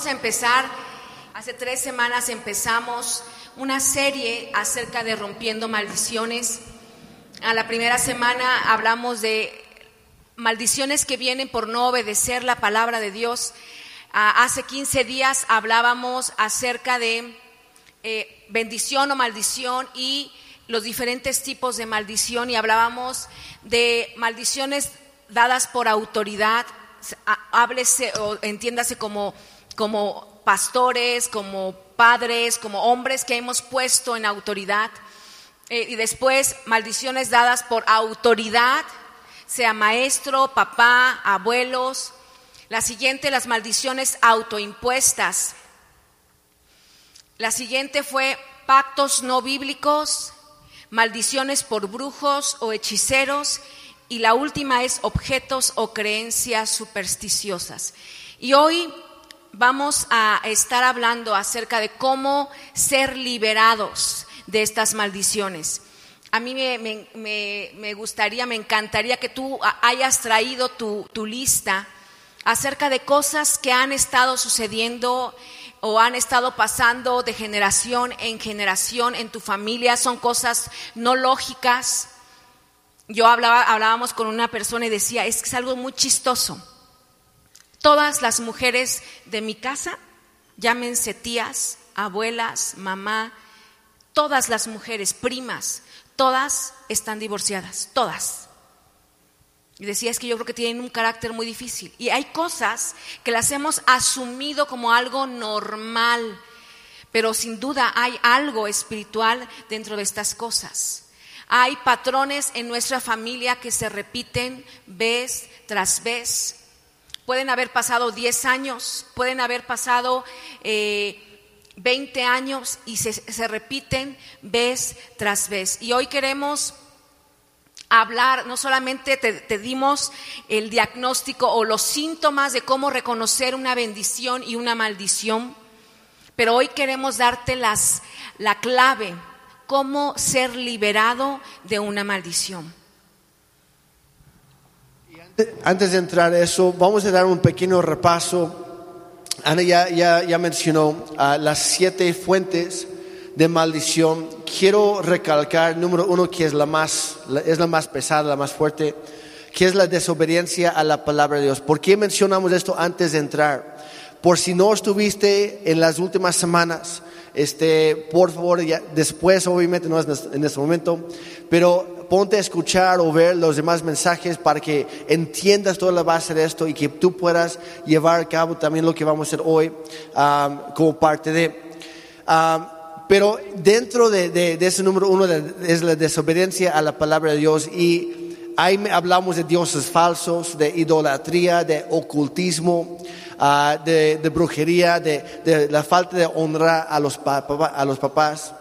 vamos a empezar, hace tres semanas empezamos una serie acerca de rompiendo maldiciones. A la primera semana hablamos de maldiciones que vienen por no obedecer la palabra de Dios. Ah, hace 15 días hablábamos acerca de eh, bendición o maldición y los diferentes tipos de maldición y hablábamos de maldiciones dadas por autoridad, háblese o entiéndase como, como pastores, como padres, como hombres que hemos puesto en autoridad. Eh, y después maldiciones dadas por autoridad, sea maestro, papá, abuelos. La siguiente, las maldiciones autoimpuestas. La siguiente fue pactos no bíblicos, maldiciones por brujos o hechiceros y la última es objetos o creencias supersticiosas. Y hoy vamos a estar hablando acerca de cómo ser liberados de estas maldiciones. A mí me, gustaría, me encantaría que tú hayas traído tu, lista acerca de cosas que han estado sucediendo o han estado pasando de generación en generación en tu familia. Son cosas no lógicas, yo hablaba, hablábamos con una persona y decía, es algo muy chistoso. Todas las mujeres de mi casa, llámense tías, abuelas, mamá, todas las mujeres, primas, todas están divorciadas, todas. Y decía, es que yo creo que tienen un carácter muy difícil. Y hay cosas que las hemos asumido como algo normal, pero sin duda hay algo espiritual dentro de estas cosas. Hay patrones en nuestra familia que se repiten vez tras vez. Pueden haber pasado 10 años, pueden haber pasado 20 eh, años y se, repiten vez tras vez. Y hoy queremos hablar, no solamente te, dimos el diagnóstico o los síntomas de cómo reconocer una bendición y una maldición, pero hoy queremos darte las, la clave cómo ser liberado de una maldición. Antes de entrar a eso, vamos a dar un pequeño repaso. Ana ya, ya, mencionó ah, las siete fuentes de maldición. Quiero recalcar, número uno, que es la, más, es la más pesada, la más fuerte, que es la desobediencia a la palabra de Dios. ¿Por qué mencionamos esto antes de entrar? Por si no estuviste en las últimas semanas, este, por favor, después, obviamente no es en este momento, pero ponte a escuchar o ver los demás mensajes para que entiendas toda la base de esto y que tú puedas llevar a cabo también lo que vamos a hacer hoy como parte de. pero dentro de, ese número uno es la desobediencia a la palabra de Dios y ahí hablamos de dioses falsos, de idolatría, de ocultismo. Ah, de, brujería, de, la falta de honrar a los, a los papás.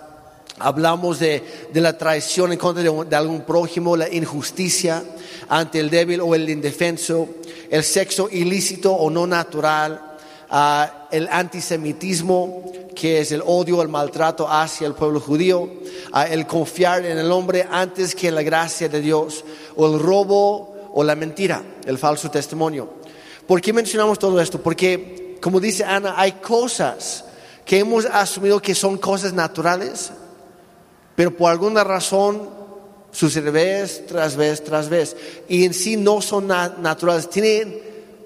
Hablamos de, la traición en contra de, algún prójimo, la injusticia ante el débil o el indefenso, el sexo ilícito o no natural, ah, el antisemitismo, que es el odio, el maltrato hacia el pueblo judío, ah, el confiar en el hombre antes que en la gracia de Dios, o el robo o la mentira, el falso testimonio. ¿Por qué mencionamos todo esto? Porque, como dice Ana, hay cosas que hemos asumido que son cosas naturales, pero por alguna razón sucede vez tras vez tras vez. Y en sí no son naturales, tienen,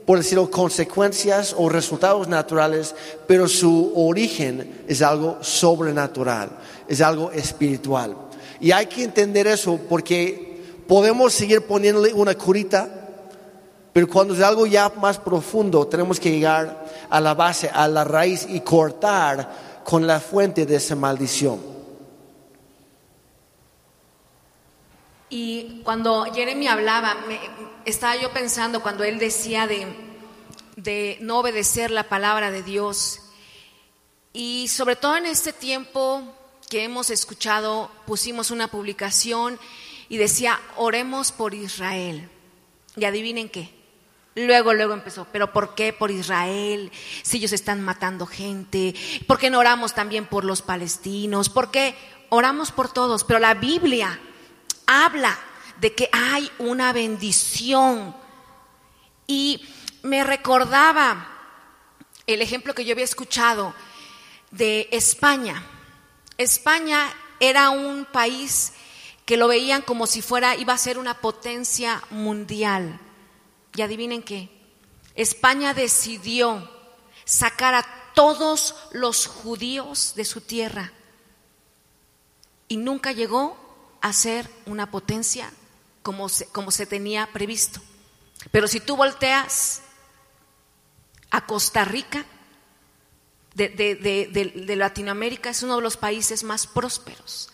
por decirlo, consecuencias o resultados naturales, pero su origen es algo sobrenatural, es algo espiritual. Y hay que entender eso porque podemos seguir poniéndole una curita pero cuando es algo ya más profundo, tenemos que llegar a la base, a la raíz y cortar con la fuente de esa maldición. Y cuando Jeremy hablaba, estaba yo pensando cuando él decía de, de no obedecer la palabra de Dios. Y sobre todo en este tiempo que hemos escuchado, pusimos una publicación y decía, oremos por Israel. Y adivinen qué, Luego, luego empezó, pero ¿por qué por Israel? Si ellos están matando gente, ¿por qué no oramos también por los palestinos? ¿Por qué oramos por todos? Pero la Biblia habla de que hay una bendición. Y me recordaba el ejemplo que yo había escuchado de España. España era un país que lo veían como si fuera, iba a ser una potencia mundial. Y adivinen qué, España decidió sacar a todos los judíos de su tierra y nunca llegó a ser una potencia como se, como se tenía previsto. Pero si tú volteas a Costa Rica, de, de, Latinoamérica, es uno de los países más prósperos.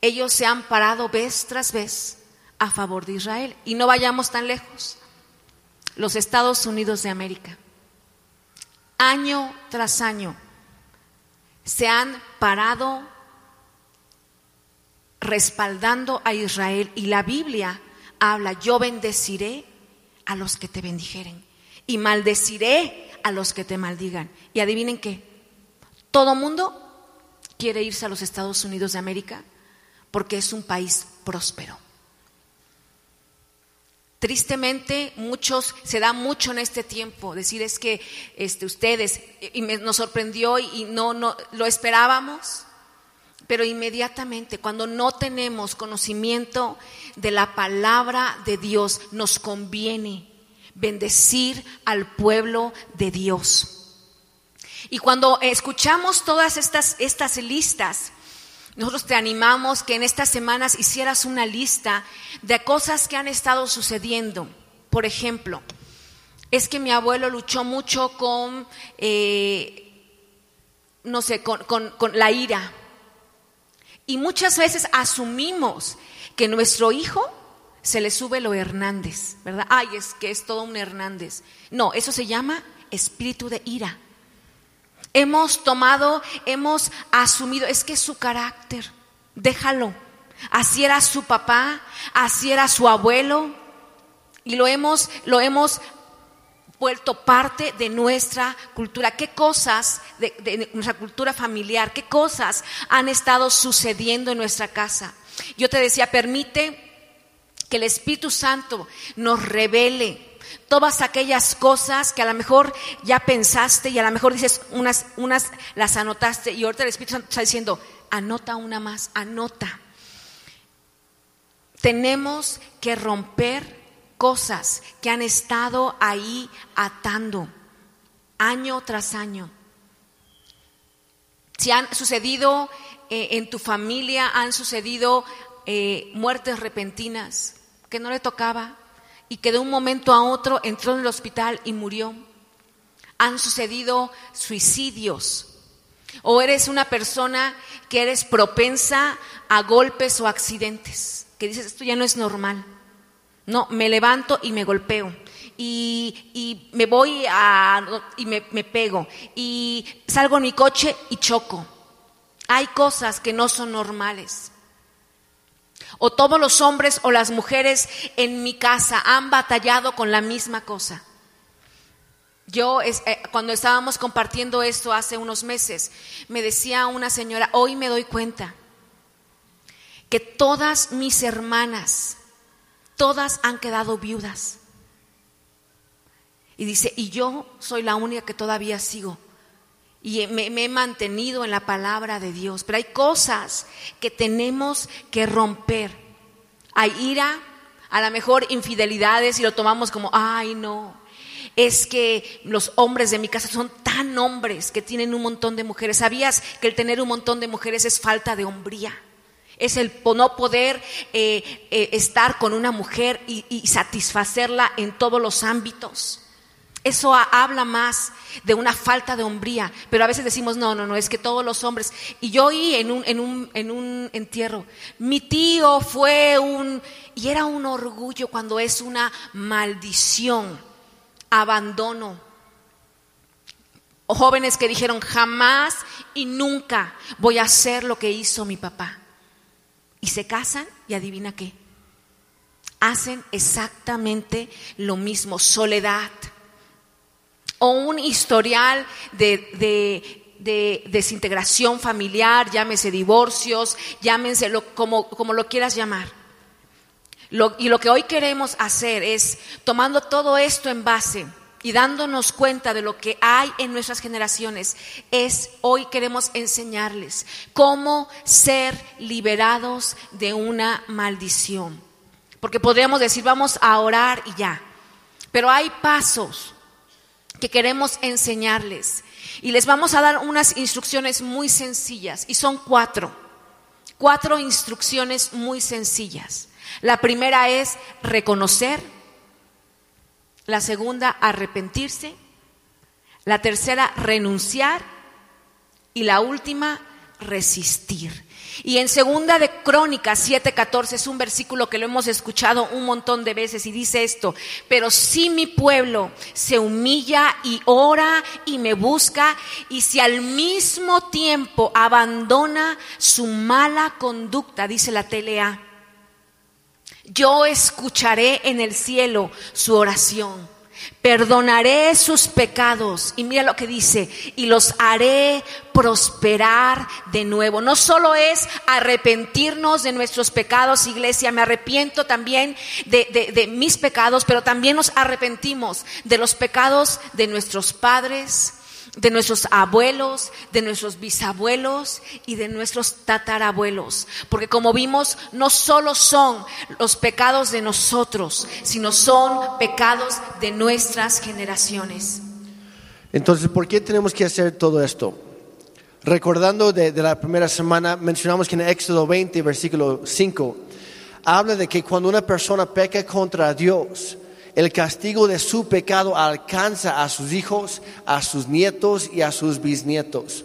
Ellos se han parado vez tras vez a favor de Israel. Y no vayamos tan lejos. Los Estados Unidos de América, año tras año, se han parado respaldando a Israel y la Biblia habla, yo bendeciré a los que te bendijeren y maldeciré a los que te maldigan. Y adivinen qué, todo mundo quiere irse a los Estados Unidos de América porque es un país próspero. Tristemente, muchos, se da mucho en este tiempo, decir es que este, ustedes, y nos sorprendió y no, no lo esperábamos, pero inmediatamente cuando no tenemos conocimiento de la palabra de Dios, nos conviene bendecir al pueblo de Dios. Y cuando escuchamos todas estas, estas listas, nosotros te animamos que en estas semanas hicieras una lista de cosas que han estado sucediendo. Por ejemplo, es que mi abuelo luchó mucho con, eh, no sé, con, con la ira. Y muchas veces asumimos que nuestro hijo se le sube lo Hernández, ¿verdad? Ay, es que es todo un Hernández. No, eso se llama espíritu de ira. Hemos tomado, hemos asumido, es que es su carácter, déjalo. Así era su papá, así era su abuelo, y lo hemos, lo hemos vuelto parte de nuestra cultura. ¿Qué cosas de, nuestra cultura familiar, qué cosas han estado sucediendo en nuestra casa? Yo te decía, permite que el Espíritu Santo nos revele todas aquellas cosas que a lo mejor ya pensaste y a lo mejor dices unas, unas las anotaste y ahorita el Espíritu Santo está diciendo, anota una más, anota. Tenemos que romper cosas que han estado ahí atando año tras año. Si han sucedido eh, en tu familia, han sucedido eh, muertes repentinas que no le tocaba y que de un momento a otro entró en el hospital y murió. Han sucedido suicidios. O eres una persona que eres propensa a golpes o accidentes, que dices, esto ya no es normal. No, me levanto y me golpeo. Y, me voy a, y me, me pego. Y salgo en mi coche y choco. Hay cosas que no son normales. O todos los hombres o las mujeres en mi casa han batallado con la misma cosa. Yo, eh, cuando estábamos compartiendo esto hace unos meses, me decía una señora, hoy me doy cuenta que todas mis hermanas todas han quedado viudas. Y dice, y yo soy la única que todavía sigo. Y me, he mantenido en la palabra de Dios. Pero hay cosas que tenemos que romper. Hay ira, a lo mejor infidelidades y lo tomamos como, ay no, es que los hombres de mi casa son tan hombres que tienen un montón de mujeres. ¿Sabías que el tener un montón de mujeres es falta de hombría? Es el no poder eh, eh, estar con una mujer y, satisfacerla en todos los ámbitos. Eso habla más de una falta de hombría, pero a veces decimos, no, no, no, es que todos los hombres. Y yo oí en un, en un, en un entierro, mi tío fue un, y era un orgullo cuando es una maldición, abandono. Jóvenes que dijeron, jamás y nunca voy a hacer lo que hizo mi papá. Y se casan y adivina qué. Hacen exactamente lo mismo, soledad. O un historial de, desintegración familiar, llámese divorcios, llámense como, como lo quieras llamar. y lo que hoy queremos hacer es, tomando todo esto en base, y dándonos cuenta de lo que hay en nuestras generaciones, es hoy queremos enseñarles cómo ser liberados de una maldición. Porque podríamos decir, vamos a orar y ya. Pero hay pasos que queremos enseñarles. Y les vamos a dar unas instrucciones muy sencillas. Y son cuatro. Cuatro instrucciones muy sencillas. La primera es reconocer. La segunda, arrepentirse. La tercera, renunciar. Y la última, resistir. Y en segunda de Crónicas 7:14 es un versículo que lo hemos escuchado un montón de veces y dice esto, pero si mi pueblo se humilla y ora y me busca y si al mismo tiempo abandona su mala conducta, dice la TLA, yo escucharé en el cielo su oración Perdonaré sus pecados. Y mira lo que dice, y los haré prosperar de nuevo. No solo es arrepentirnos de nuestros pecados, iglesia, me arrepiento también de, de mis pecados, pero también nos arrepentimos de los pecados de nuestros padres, de nuestros abuelos, de nuestros bisabuelos y de nuestros tatarabuelos. Porque como vimos, no solo son los pecados de nosotros, sino son pecados de nuestras generaciones. Entonces, ¿por qué tenemos que hacer todo esto? Recordando de, la primera semana, mencionamos que en Éxodo 20, versículo 5, habla de que cuando una persona peca contra Dios, el castigo de su pecado alcanza a sus hijos, a sus nietos y a sus bisnietos.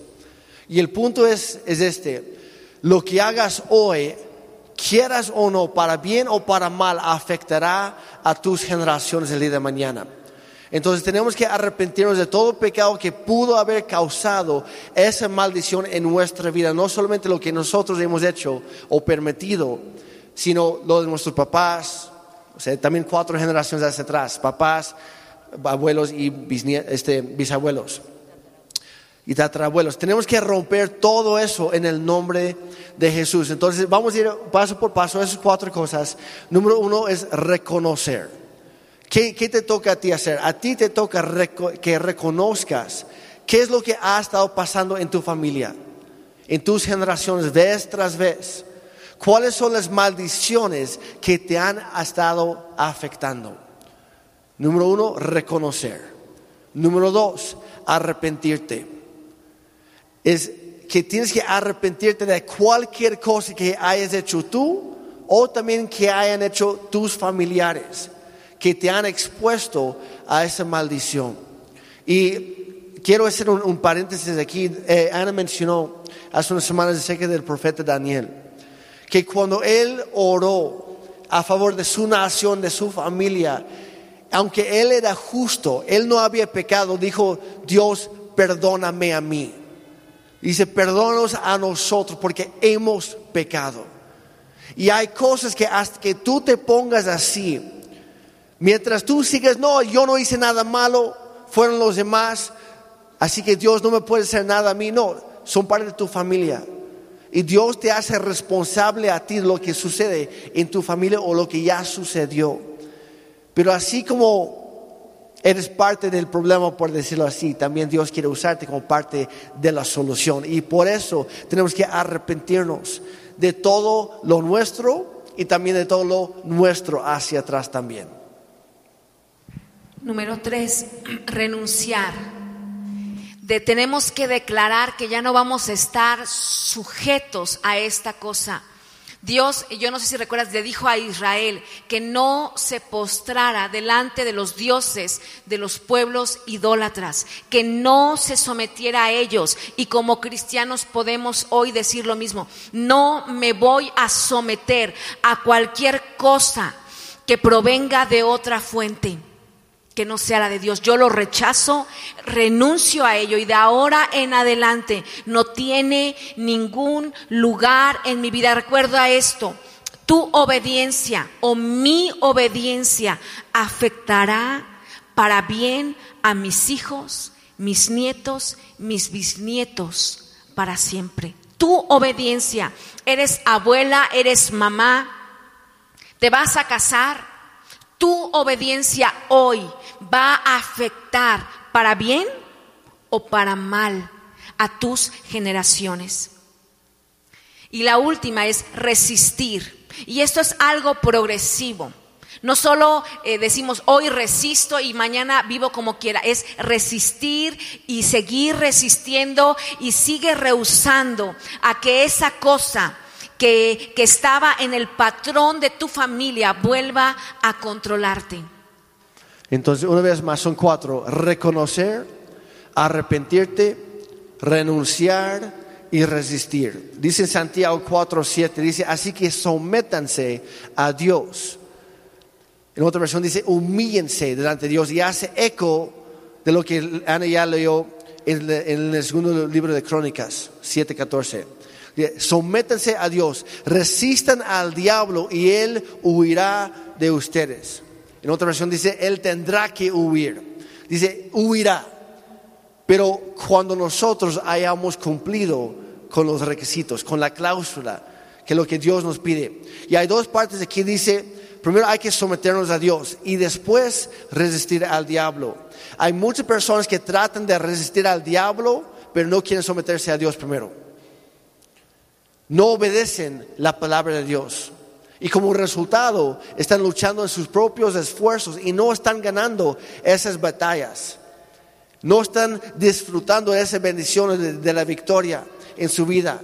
Y el punto es, es este, lo que hagas hoy, quieras o no, para bien o para mal, afectará a tus generaciones el día de mañana. Entonces tenemos que arrepentirnos de todo pecado que pudo haber causado esa maldición en nuestra vida, no solamente lo que nosotros hemos hecho o permitido, sino lo de nuestros papás, o sea, también cuatro generaciones hacia atrás, papás, abuelos y este, bisabuelos y tatarabuelos. Tenemos que romper todo eso en el nombre de Jesús. Entonces vamos a ir paso por paso esas cuatro cosas. Número uno es reconocer. ¿Qué, te toca a ti hacer? A ti te toca que reconozcas qué es lo que ha estado pasando en tu familia, en tus generaciones, vez tras vez. ¿Cuáles son las maldiciones que te han estado afectando? Número uno, reconocer. Número dos, arrepentirte. Es que tienes que arrepentirte de cualquier cosa que hayas hecho tú o también que hayan hecho tus familiares que te han expuesto a esa maldición. Y quiero hacer un, paréntesis aquí. Eh, Ana mencionó hace unas semanas acerca del profeta Daniel que cuando él oró a favor de su nación, de su familia, aunque él era justo, él no había pecado, dijo, Dios, perdóname a mí. Dice, perdónanos a nosotros porque hemos pecado. Y hay cosas que hasta que tú te pongas así, mientras tú sigues, no, yo no hice nada malo, fueron los demás, así que Dios no me puede hacer nada a mí, no, son parte de tu familia. Y Dios te hace responsable a ti de lo que sucede en tu familia o lo que ya sucedió. Pero así como eres parte del problema, por decirlo así, también Dios quiere usarte como parte de la solución. Y por eso tenemos que arrepentirnos de todo lo nuestro y también de todo lo nuestro hacia atrás también. Número tres, renunciar tenemos que declarar que ya no vamos a estar sujetos a esta cosa. Dios, yo no sé si recuerdas, le dijo a Israel que no se postrara delante de los dioses de los pueblos idólatras, que no se sometiera a ellos. Y como cristianos podemos hoy decir lo mismo, no me voy a someter a cualquier cosa que provenga de otra fuente que no sea la de Dios. Yo lo rechazo, renuncio a ello y de ahora en adelante no tiene ningún lugar en mi vida. Recuerda esto, tu obediencia o mi obediencia afectará para bien a mis hijos, mis nietos, mis bisnietos para siempre. Tu obediencia, eres abuela, eres mamá, te vas a casar, tu obediencia hoy va a afectar para bien o para mal a tus generaciones. Y la última es resistir. Y esto es algo progresivo. No solo eh, decimos hoy resisto y mañana vivo como quiera, es resistir y seguir resistiendo y sigue rehusando a que esa cosa que, que estaba en el patrón de tu familia vuelva a controlarte. Entonces, una vez más, son cuatro. Reconocer, arrepentirte, renunciar y resistir. Dice Santiago 4, 7, dice, así que sométanse a Dios. En otra versión dice, humíllense delante de Dios y hace eco de lo que Ana ya leyó en, el segundo libro de Crónicas, 7, 14. Sométanse a Dios, resistan al diablo y él huirá de ustedes. En otra versión dice, él tendrá que huir. Dice, huirá. Pero cuando nosotros hayamos cumplido con los requisitos, con la cláusula, que es lo que Dios nos pide. Y hay dos partes aquí, dice, primero hay que someternos a Dios y después resistir al diablo. Hay muchas personas que tratan de resistir al diablo, pero no quieren someterse a Dios primero. No obedecen la palabra de Dios. Y como resultado están luchando en sus propios esfuerzos y no están ganando esas batallas. No están disfrutando de esa bendición de, la victoria en su vida.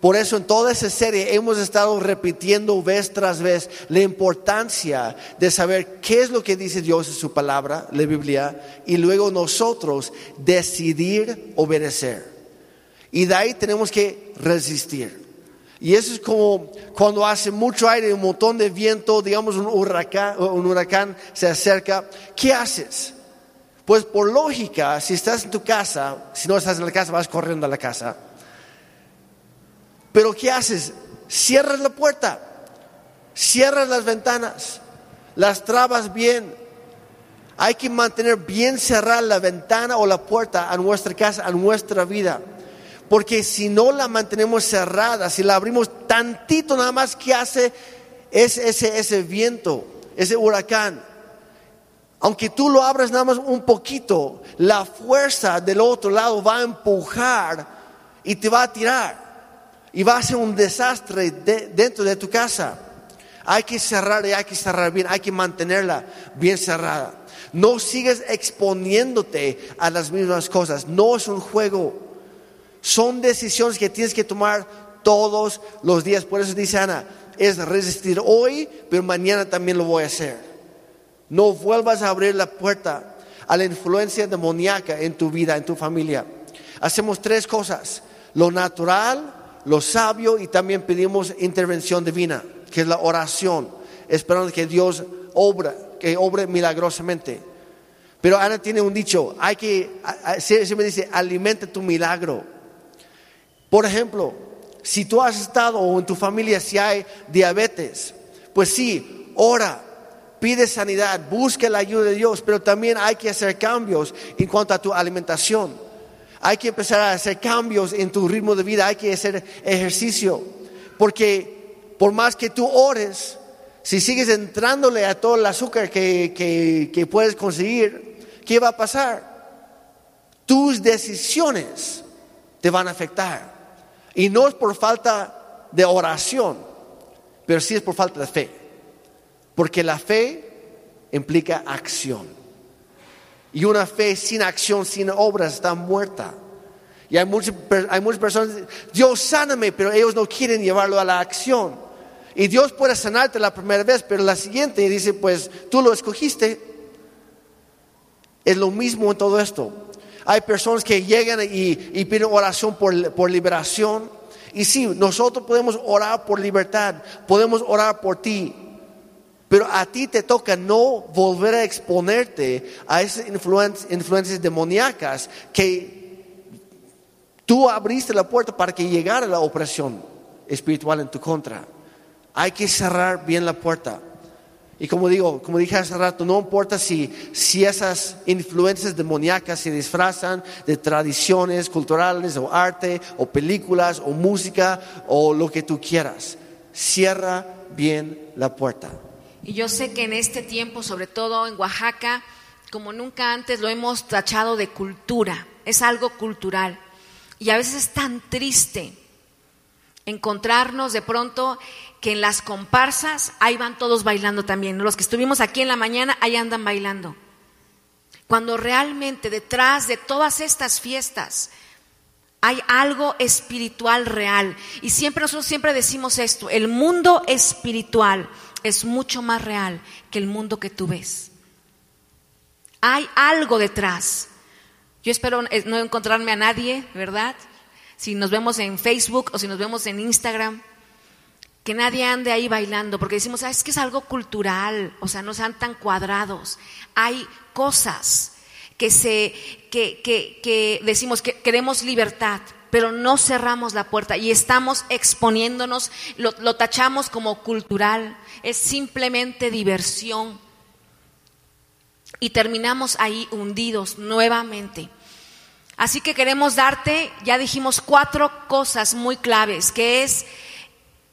Por eso en toda esa serie hemos estado repitiendo vez tras vez la importancia de saber qué es lo que dice Dios en su palabra, la Biblia, y luego nosotros decidir obedecer. Y de ahí tenemos que resistir. Y eso es como cuando hace mucho aire, un montón de viento, digamos un huracán, un huracán se acerca. ¿Qué haces? Pues por lógica, si estás en tu casa, si no estás en la casa, vas corriendo a la casa. Pero ¿qué haces? Cierras la puerta, cierras las ventanas, las trabas bien. Hay que mantener bien cerrada la ventana o la puerta a nuestra casa, a nuestra vida. Porque si no la mantenemos cerrada, si la abrimos tantito nada más, ¿qué hace ese, ese, ese viento, ese huracán? Aunque tú lo abras nada más un poquito, la fuerza del otro lado va a empujar y te va a tirar. Y va a ser un desastre dentro de tu casa. Hay que cerrar y hay que cerrar bien, hay que mantenerla bien cerrada. No sigues exponiéndote a las mismas cosas. No es un juego. Son decisiones que tienes que tomar todos los días. Por eso dice Ana, es resistir hoy, pero mañana también lo voy a hacer. No vuelvas a abrir la puerta a la influencia demoníaca en tu vida, en tu familia. Hacemos tres cosas, lo natural, lo sabio y también pedimos intervención divina, que es la oración, esperando que Dios obra, que obre milagrosamente. Pero Ana tiene un dicho, hay que, se me dice, alimente tu milagro. Por ejemplo, si tú has estado o en tu familia si hay diabetes, pues sí, ora, pide sanidad, busca la ayuda de Dios, pero también hay que hacer cambios en cuanto a tu alimentación. Hay que empezar a hacer cambios en tu ritmo de vida, hay que hacer ejercicio, porque por más que tú ores, si sigues entrándole a todo el azúcar que, que puedes conseguir, ¿qué va a pasar? Tus decisiones te van a afectar. Y no es por falta de oración, pero sí es por falta de fe. Porque la fe implica acción. Y una fe sin acción, sin obras, está muerta. Y hay muchas, hay muchas personas, Dios sáname, pero ellos no quieren llevarlo a la acción. Y Dios puede sanarte la primera vez, pero la siguiente dice, pues tú lo escogiste. Es lo mismo en todo esto. Hay personas que llegan y, piden oración por, por liberación. Y sí, nosotros podemos orar por libertad, podemos orar por ti, pero a ti te toca no volver a exponerte a esas influencias demoníacas que tú abriste la puerta para que llegara la opresión espiritual en tu contra. Hay que cerrar bien la puerta. Y como digo, como dije hace rato, no importa si, si esas influencias demoníacas se disfrazan de tradiciones culturales o arte o películas o música o lo que tú quieras. Cierra bien la puerta. Y yo sé que en este tiempo, sobre todo en Oaxaca, como nunca antes lo hemos tachado de cultura, es algo cultural. Y a veces es tan triste encontrarnos de pronto que en las comparsas ahí van todos bailando también. Los que estuvimos aquí en la mañana, ahí andan bailando. Cuando realmente detrás de todas estas fiestas hay algo espiritual real. Y siempre nosotros siempre decimos esto, el mundo espiritual es mucho más real que el mundo que tú ves. Hay algo detrás. Yo espero eh, no encontrarme a nadie, ¿verdad? Si nos vemos en Facebook o si nos vemos en Instagram, que nadie ande ahí bailando, porque decimos, ah, es que es algo cultural, o sea, no sean tan cuadrados. Hay cosas que, se, que, que, decimos que queremos libertad, pero no cerramos la puerta y estamos exponiéndonos, lo, lo, tachamos como cultural, es simplemente diversión. Y terminamos ahí hundidos nuevamente. Así que queremos darte, ya dijimos, cuatro cosas muy claves, que es,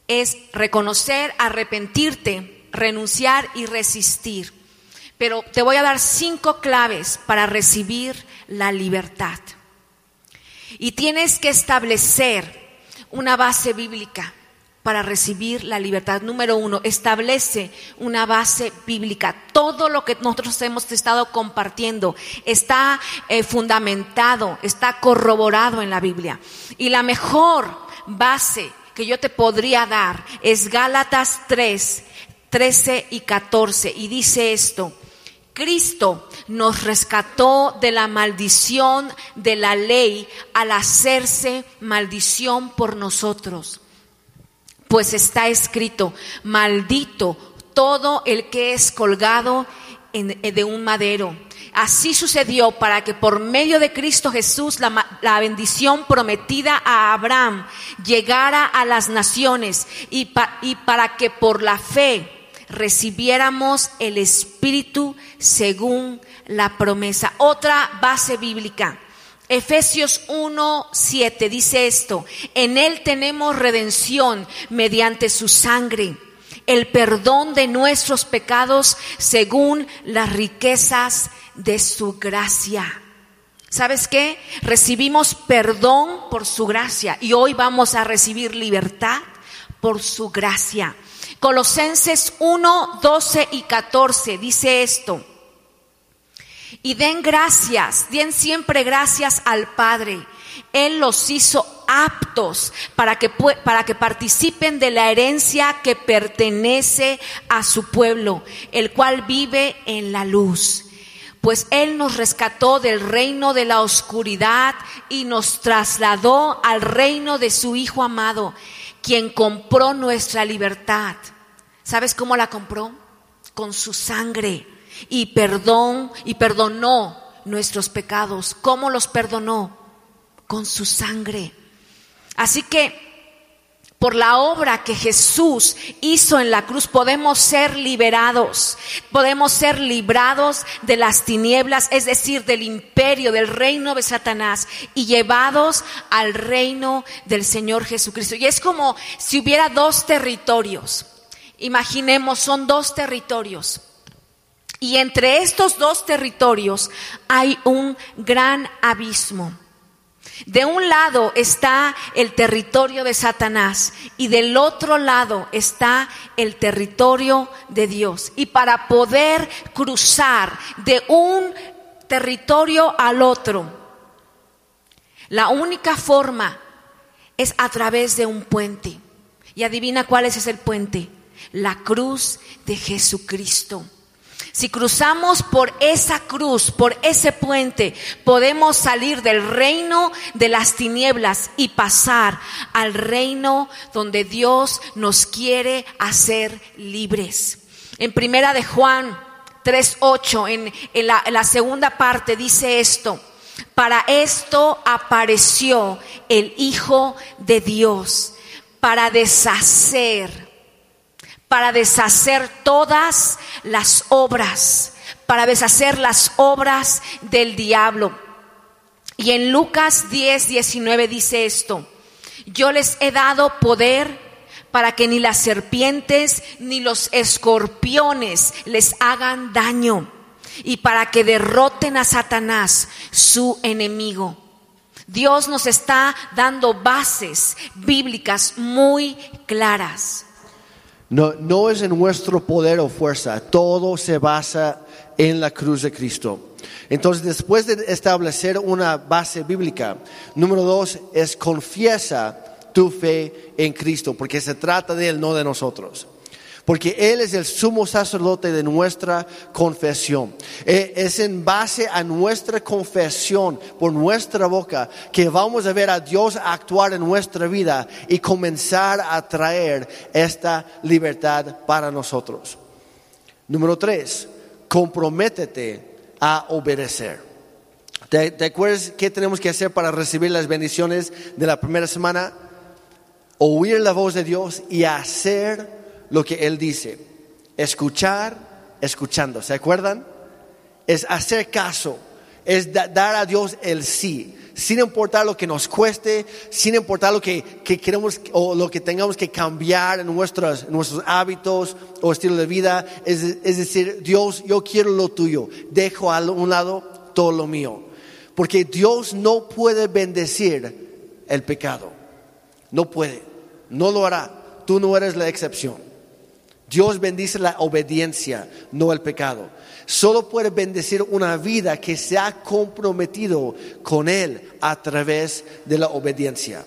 es reconocer, arrepentirte, renunciar y resistir. Pero te voy a dar cinco claves para recibir la libertad. Y tienes que establecer una base bíblica para recibir la libertad. Número uno, establece una base bíblica. Todo lo que nosotros hemos estado compartiendo está eh, fundamentado, está corroborado en la Biblia. Y la mejor base que yo te podría dar es Gálatas 3, 13 y 14. Y dice esto, Cristo nos rescató de la maldición de la ley al hacerse maldición por nosotros. Pues está escrito, maldito todo el que es colgado de un madero. Así sucedió para que por medio de Cristo Jesús la, la, bendición prometida a Abraham llegara a las naciones y, pa, y para que por la fe recibiéramos el Espíritu según la promesa. Otra base bíblica. Efesios 1, 7 dice esto, en Él tenemos redención mediante su sangre, el perdón de nuestros pecados según las riquezas de su gracia. ¿Sabes qué? Recibimos perdón por su gracia y hoy vamos a recibir libertad por su gracia. Colosenses 1, 12 y 14 dice esto. Y den gracias, den siempre gracias al Padre. Él los hizo aptos para que, para que participen de la herencia que pertenece a su pueblo, el cual vive en la luz. Pues Él nos rescató del reino de la oscuridad y nos trasladó al reino de su Hijo amado, quien compró nuestra libertad. ¿Sabes cómo la compró? Con su sangre. Y perdón, y perdonó nuestros pecados. ¿Cómo los perdonó? Con su sangre. Así que por la obra que Jesús hizo en la cruz podemos ser liberados, podemos ser librados de las tinieblas, es decir, del imperio, del reino de Satanás y llevados al reino del Señor Jesucristo. Y es como si hubiera dos territorios. Imaginemos, son dos territorios. Y entre estos dos territorios hay un gran abismo. De un lado está el territorio de Satanás y del otro lado está el territorio de Dios. Y para poder cruzar de un territorio al otro, la única forma es a través de un puente. Y adivina cuál es ese puente la cruz de Jesucristo. Si cruzamos por esa cruz, por ese puente, podemos salir del reino de las tinieblas y pasar al reino donde Dios nos quiere hacer libres. En primera de Juan 3.8, en, en, la, en la segunda parte dice esto, para esto apareció el Hijo de Dios, para deshacer para deshacer todas las obras, para deshacer las obras del diablo. Y en Lucas 10, 19 dice esto, yo les he dado poder para que ni las serpientes ni los escorpiones les hagan daño y para que derroten a Satanás, su enemigo. Dios nos está dando bases bíblicas muy claras. No, es en nuestro poder o fuerza, todo se basa en la cruz de Cristo. Entonces, después de establecer una base bíblica, número dos es confiesa tu fe en Cristo, porque se trata de Él, no de nosotros porque Él es el sumo sacerdote de nuestra confesión. Eh, es en base a nuestra confesión por nuestra boca que vamos a ver a Dios actuar en nuestra vida y comenzar a traer esta libertad para nosotros. Número tres, comprométete a obedecer. ¿Te, ¿Te, acuerdas qué tenemos que hacer para recibir las bendiciones de la primera semana? Oír la voz de Dios y hacer lo que Él dice. Escuchar, escuchando. ¿Se acuerdan? Es hacer caso, es dar a Dios el sí, sin importar lo que nos cueste, sin importar lo que, queremos o lo que tengamos que cambiar en nuestros, nuestros hábitos o estilo de vida. Es, es decir, Dios, yo quiero lo tuyo, dejo a un lado todo lo mío. Porque Dios no puede bendecir el pecado. No puede, no lo hará. Tú no eres la excepción. Dios bendice la obediencia, no el pecado. Solo puede bendecir una vida que se ha comprometido con Él a través de la obediencia.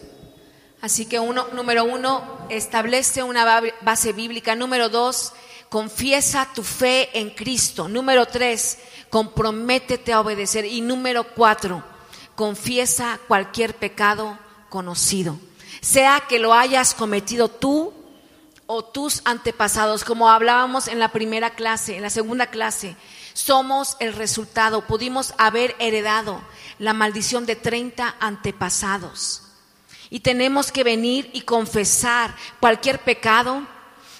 Así que uno, número uno, establece una base bíblica. Número dos, confiesa tu fe en Cristo. Número tres, comprométete a obedecer. Y número cuatro, confiesa cualquier pecado conocido. Sea que lo hayas cometido tú o tus antepasados, como hablábamos en la primera clase, en la segunda clase, somos el resultado, pudimos haber heredado la maldición de 30 antepasados. Y tenemos que venir y confesar cualquier pecado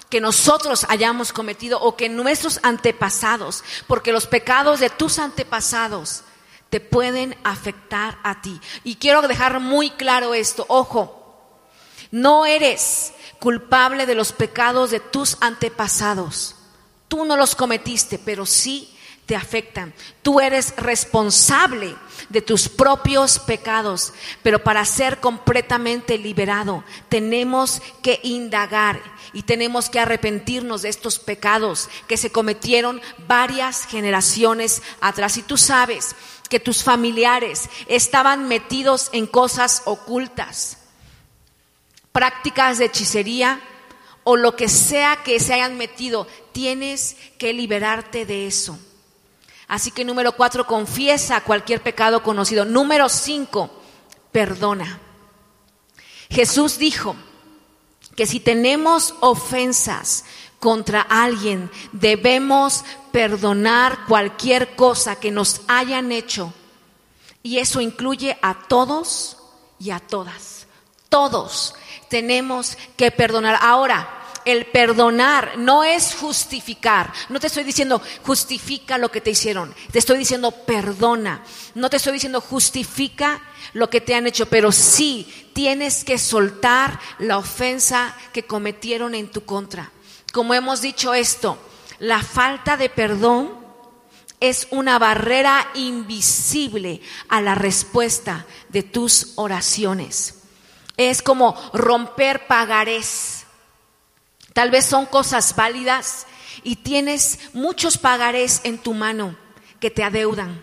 que nosotros hayamos cometido o que nuestros antepasados, porque los pecados de tus antepasados te pueden afectar a ti. Y quiero dejar muy claro esto, ojo, no eres culpable de los pecados de tus antepasados. Tú no los cometiste, pero sí te afectan. Tú eres responsable de tus propios pecados, pero para ser completamente liberado tenemos que indagar y tenemos que arrepentirnos de estos pecados que se cometieron varias generaciones atrás. Y tú sabes que tus familiares estaban metidos en cosas ocultas prácticas de hechicería o lo que sea que se hayan metido, tienes que liberarte de eso. Así que número cuatro, confiesa cualquier pecado conocido. Número cinco, perdona. Jesús dijo que si tenemos ofensas contra alguien, debemos perdonar cualquier cosa que nos hayan hecho. Y eso incluye a todos y a todas. Todos tenemos que perdonar. Ahora, el perdonar no es justificar. No te estoy diciendo justifica lo que te hicieron. Te estoy diciendo perdona. No te estoy diciendo justifica lo que te han hecho, pero sí tienes que soltar la ofensa que cometieron en tu contra. Como hemos dicho esto, la falta de perdón es una barrera invisible a la respuesta de tus oraciones es como romper pagarés. Tal vez son cosas válidas y tienes muchos pagarés en tu mano que te adeudan.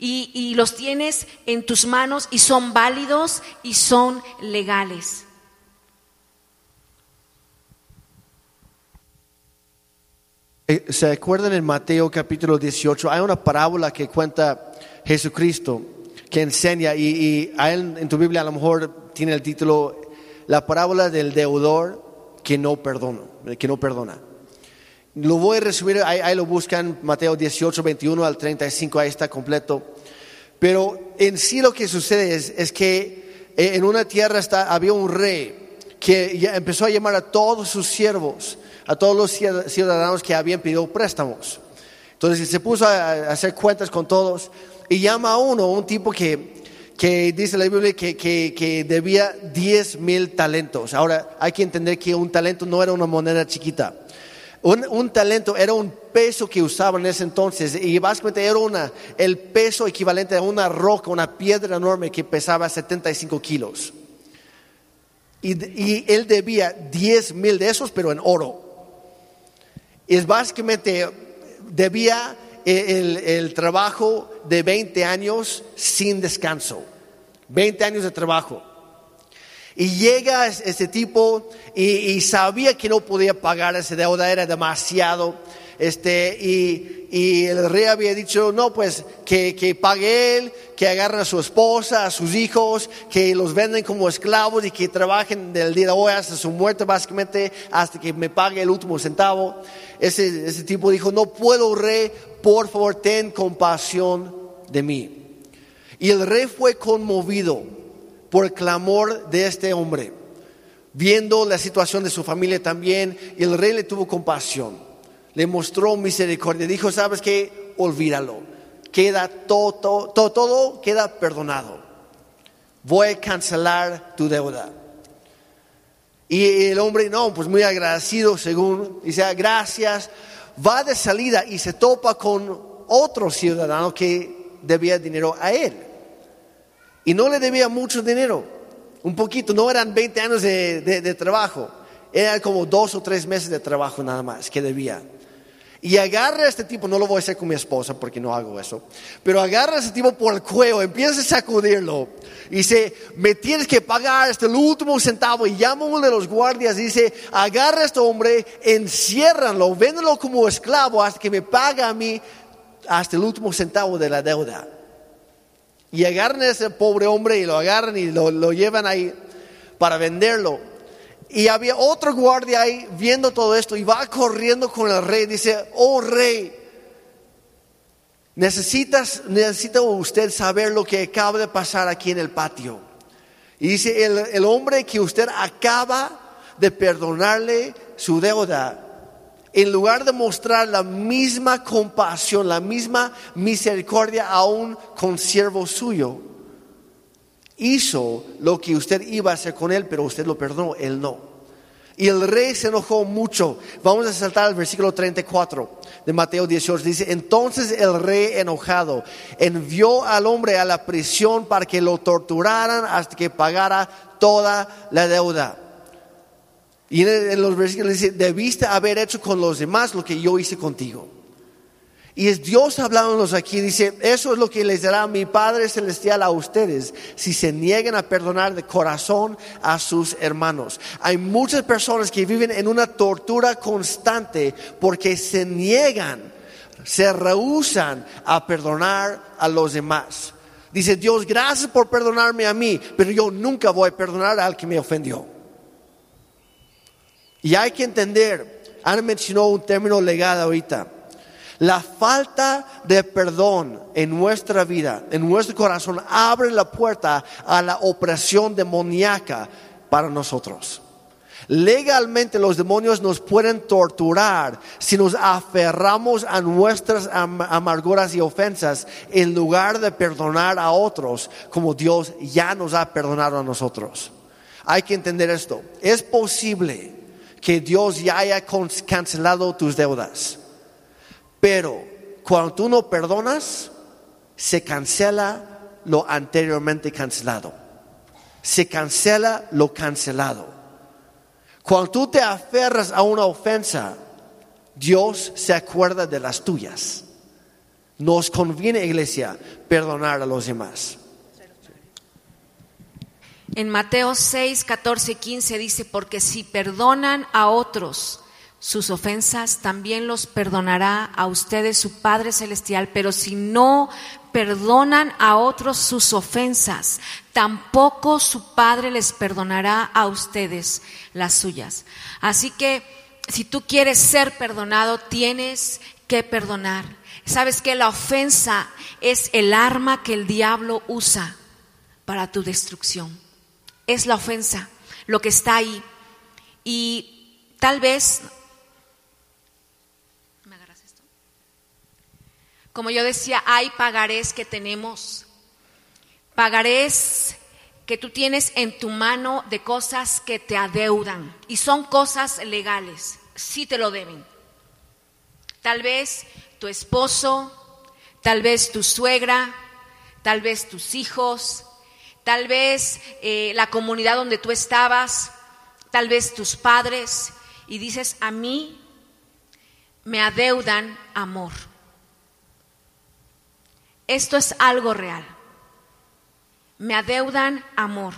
Y, los tienes en tus manos y son válidos y son legales. Eh, ¿Se acuerdan en Mateo capítulo 18? Hay una parábola que cuenta Jesucristo que enseña y, a él en tu Biblia a lo mejor tiene el título La parábola del deudor que no perdona, que no perdona. Lo voy a resumir, ahí, lo buscan, Mateo 18, 21 al 35, ahí está completo. Pero en sí lo que sucede es, que eh, en una tierra está, había un rey que empezó a llamar a todos sus siervos, a todos los ciudadanos que habían pedido préstamos. Entonces se puso a hacer cuentas con todos y llama a uno, un tipo que, que dice la Biblia que, que, que debía 10 mil talentos. Ahora hay que entender que un talento no era una moneda chiquita. Un, un, talento era un peso que usaban en ese entonces y básicamente era una, el peso equivalente a una roca, una piedra enorme que pesaba 75 kilos. Y, y él debía 10 mil de esos, pero en oro. Y básicamente, debía el, trabajo de 20 años sin descanso. 20 años de trabajo. Y llega este tipo y, y, sabía que no podía pagar esa deuda, era demasiado. Este, y, y el rey había dicho, no, pues que, que pague él, que agarren a su esposa, a sus hijos, que los venden como esclavos y que trabajen del día de hoy hasta su muerte, básicamente, hasta que me pague el último centavo. Ese, ese tipo dijo, no puedo, rey, por favor, ten compasión de mí. Y el rey fue conmovido por el clamor de este hombre, viendo la situación de su familia también, y el rey le tuvo compasión, le mostró misericordia, dijo, sabes qué, olvídalo, queda todo, todo, todo queda perdonado, voy a cancelar tu deuda. Y el hombre, no, pues muy agradecido, según dice, ah, gracias, va de salida y se topa con otro ciudadano que debía dinero a él. Y no le debía mucho dinero, un poquito, no eran 20 años de, de, de trabajo, eran como dos o tres meses de trabajo nada más que debía. Y agarra a este tipo, no lo voy a hacer con mi esposa porque no hago eso, pero agarra a este tipo por el cuello, empieza a sacudirlo y dice, me tienes que pagar hasta el último centavo y llama uno de los guardias y dice, agarra a este hombre, enciérranlo, véndelo como esclavo hasta que me pague a mí hasta el último centavo de la deuda. Y agarran a ese pobre hombre y lo agarran y lo, lo llevan ahí para venderlo. Y había otro guardia ahí viendo todo esto y va corriendo con el rey. Dice, oh rey, necesitas, necesita usted saber lo que acaba de pasar aquí en el patio. Y dice, el, el hombre que usted acaba de perdonarle su deuda, en lugar de mostrar la misma compasión, la misma misericordia a un consiervo suyo, hizo lo que usted iba a hacer con él, pero usted lo perdonó, él no. Y el rey se enojó mucho. Vamos a saltar al versículo 34 de Mateo 18. Dice, entonces el rey enojado envió al hombre a la prisión para que lo torturaran hasta que pagara toda la deuda. Y en, los versículos dice, debiste haber hecho con los demás lo que yo hice contigo. Y es Dios hablándonos aquí, dice, eso es lo que les dará mi Padre Celestial a ustedes si se niegan a perdonar de corazón a sus hermanos. Hay muchas personas que viven en una tortura constante porque se niegan, se rehusan a perdonar a los demás. Dice Dios, gracias por perdonarme a mí, pero yo nunca voy a perdonar al que me ofendió. Y hay que entender, han mencionado un término legado ahorita. La falta de perdón en nuestra vida, en nuestro corazón, abre la puerta a la opresión demoníaca para nosotros. Legalmente los demonios nos pueden torturar si nos aferramos a nuestras amarguras y ofensas en lugar de perdonar a otros como Dios ya nos ha perdonado a nosotros. Hay que entender esto. Es posible que Dios ya haya cancelado tus deudas. Pero cuando tú no perdonas, se cancela lo anteriormente cancelado. Se cancela lo cancelado. Cuando tú te aferras a una ofensa, Dios se acuerda de las tuyas. Nos conviene, iglesia, perdonar a los demás. En Mateo 6, 14 y 15 dice, porque si perdonan a otros sus ofensas, también los perdonará a ustedes su Padre Celestial, pero si no perdonan a otros sus ofensas, tampoco su Padre les perdonará a ustedes las suyas. Así que si tú quieres ser perdonado, tienes que perdonar. Sabes que la ofensa es el arma que el diablo usa para tu destrucción es la ofensa, lo que está ahí. Y tal vez, ¿me agarras esto? Como yo decía, hay pagarés que tenemos, pagarés que tú tienes en tu mano de cosas que te adeudan y son cosas legales, sí te lo deben. Tal vez tu esposo, tal vez tu suegra, tal vez tus hijos, tal vez eh, la comunidad donde tú estabas, tal vez tus padres, y dices, a mí me adeudan amor. Esto es algo real me adeudan amor,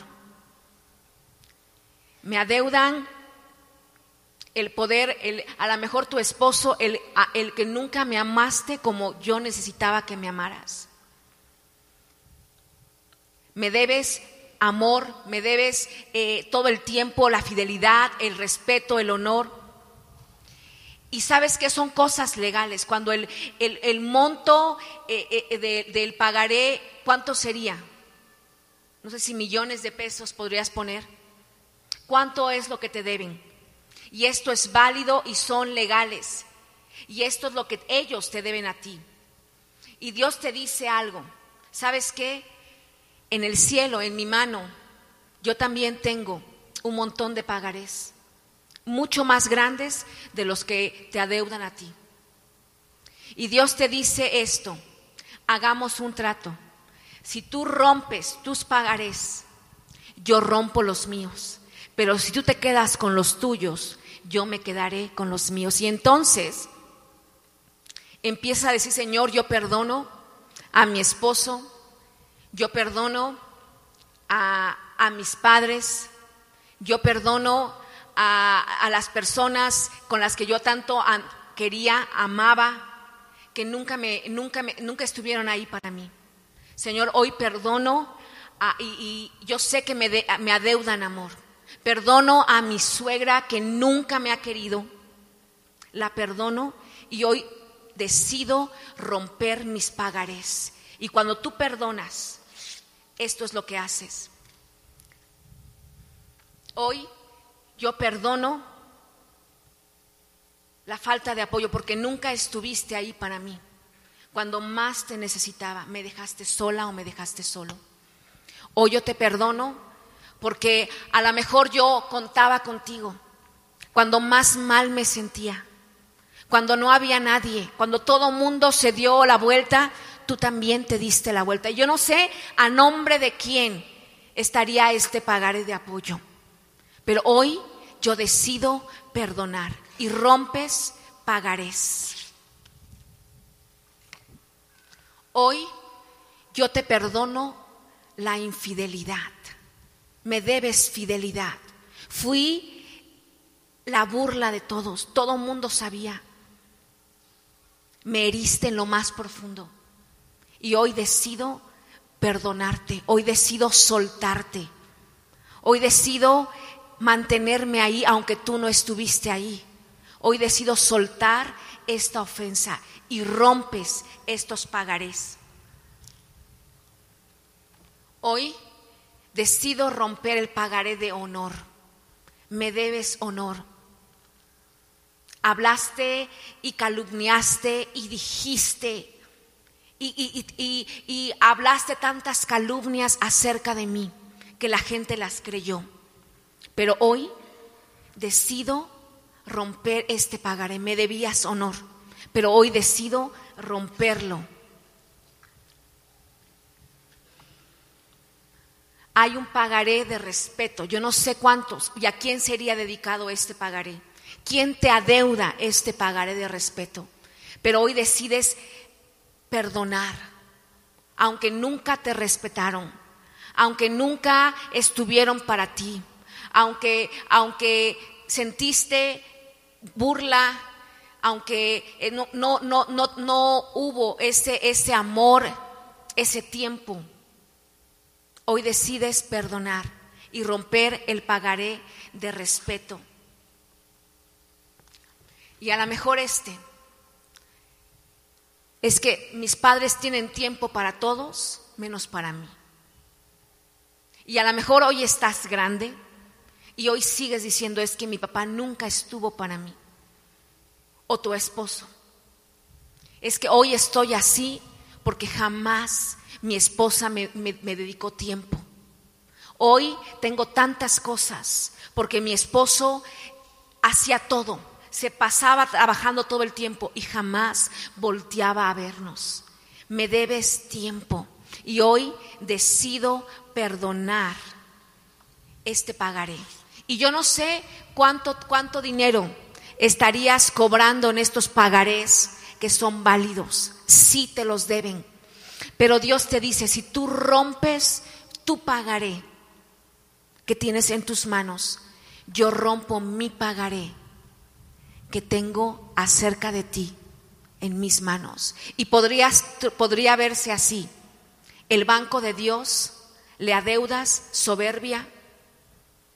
me adeudan el poder, el, a lo mejor tu esposo, el, el que nunca me amaste como yo necesitaba que me amaras. Me debes amor, me debes eh, todo el tiempo la fidelidad, el respeto, el honor. Y sabes que son cosas legales. Cuando el, el, monto eh, eh, del pagaré, ¿cuánto sería? no sé si millones de pesos podrías poner. ¿Cuánto es lo que te deben? Y esto es válido y son legales. Y esto es lo que ellos te deben a ti. Y Dios te dice algo. ¿Sabes qué? En el cielo, en mi mano, yo también tengo un montón de pagarés, mucho más grandes de los que te adeudan a ti. Y Dios te dice esto, hagamos un trato. Si tú rompes tus pagarés, yo rompo los míos. Pero si tú te quedas con los tuyos, yo me quedaré con los míos. Y entonces empieza a decir, Señor, yo perdono a mi esposo, yo perdono a, mis padres, yo perdono a, las personas con las que yo tanto quería, amaba, que nunca, me, nunca, nunca estuvieron ahí para mí. Señor, hoy perdono y, yo sé que me, me adeudan amor. Perdono a mi suegra que nunca me ha querido. La perdono y hoy decido romper mis pagarés. Y cuando tú perdonas, esto es lo que haces. Hoy yo perdono la falta de apoyo porque nunca estuviste ahí para mí. Cuando más te necesitaba, me dejaste sola o me dejaste solo. Hoy yo te perdono porque a lo mejor yo contaba contigo cuando más mal me sentía, cuando no había nadie, cuando todo mundo se dio la vuelta, tú también te diste la vuelta. Y yo no sé a nombre de quién estaría este pagaré de apoyo, pero hoy yo decido perdonar y rompes pagarés. Hoy yo te perdono la infidelidad. Me debes fidelidad. Fui la burla de todos. Todo mundo sabía. Me heriste en lo más profundo. Y hoy decido perdonarte. Hoy decido soltarte. Hoy decido mantenerme ahí aunque tú no estuviste ahí. Hoy decido soltar esta ofensa y rompes estos pagarés. Hoy decido romper el pagaré de honor. Me debes honor. Hablaste y calumniaste y dijiste y, y, hablaste tantas calumnias acerca de mí que la gente las creyó. Pero hoy decido romper este pagaré. Me debías honor pero hoy decido romperlo. Hay un pagaré de respeto, yo no sé cuántos y a quién sería dedicado este pagaré. ¿Quién te adeuda este pagaré de respeto? Pero hoy decides perdonar, aunque nunca te respetaron, aunque nunca estuvieron para ti, aunque, aunque sentiste burla, aunque eh, no, no, no, no, hubo ese, ese amor, ese tiempo, hoy decides perdonar y romper el pagaré de respeto. Y a lo mejor este es que mis padres tienen tiempo para todos menos para mí. Y a lo mejor hoy estás grande y hoy sigues diciendo es que mi papá nunca estuvo para mí o tu esposo. Es que hoy estoy así porque jamás mi esposa me, me dedicó tiempo. Hoy tengo tantas cosas porque mi esposo hacía todo, se pasaba trabajando todo el tiempo y jamás volteaba a vernos. Me debes tiempo y hoy decido perdonar este pagaré. Y yo no sé cuánto, cuánto dinero estarías cobrando en estos pagarés que son válidos. Sí te los deben. Pero Dios te dice, si tú rompes tu pagaré que tienes en tus manos, yo rompo mi pagaré que tengo acerca de ti en mis manos. Y podrías, podría verse así. El banco de Dios le adeudas soberbia,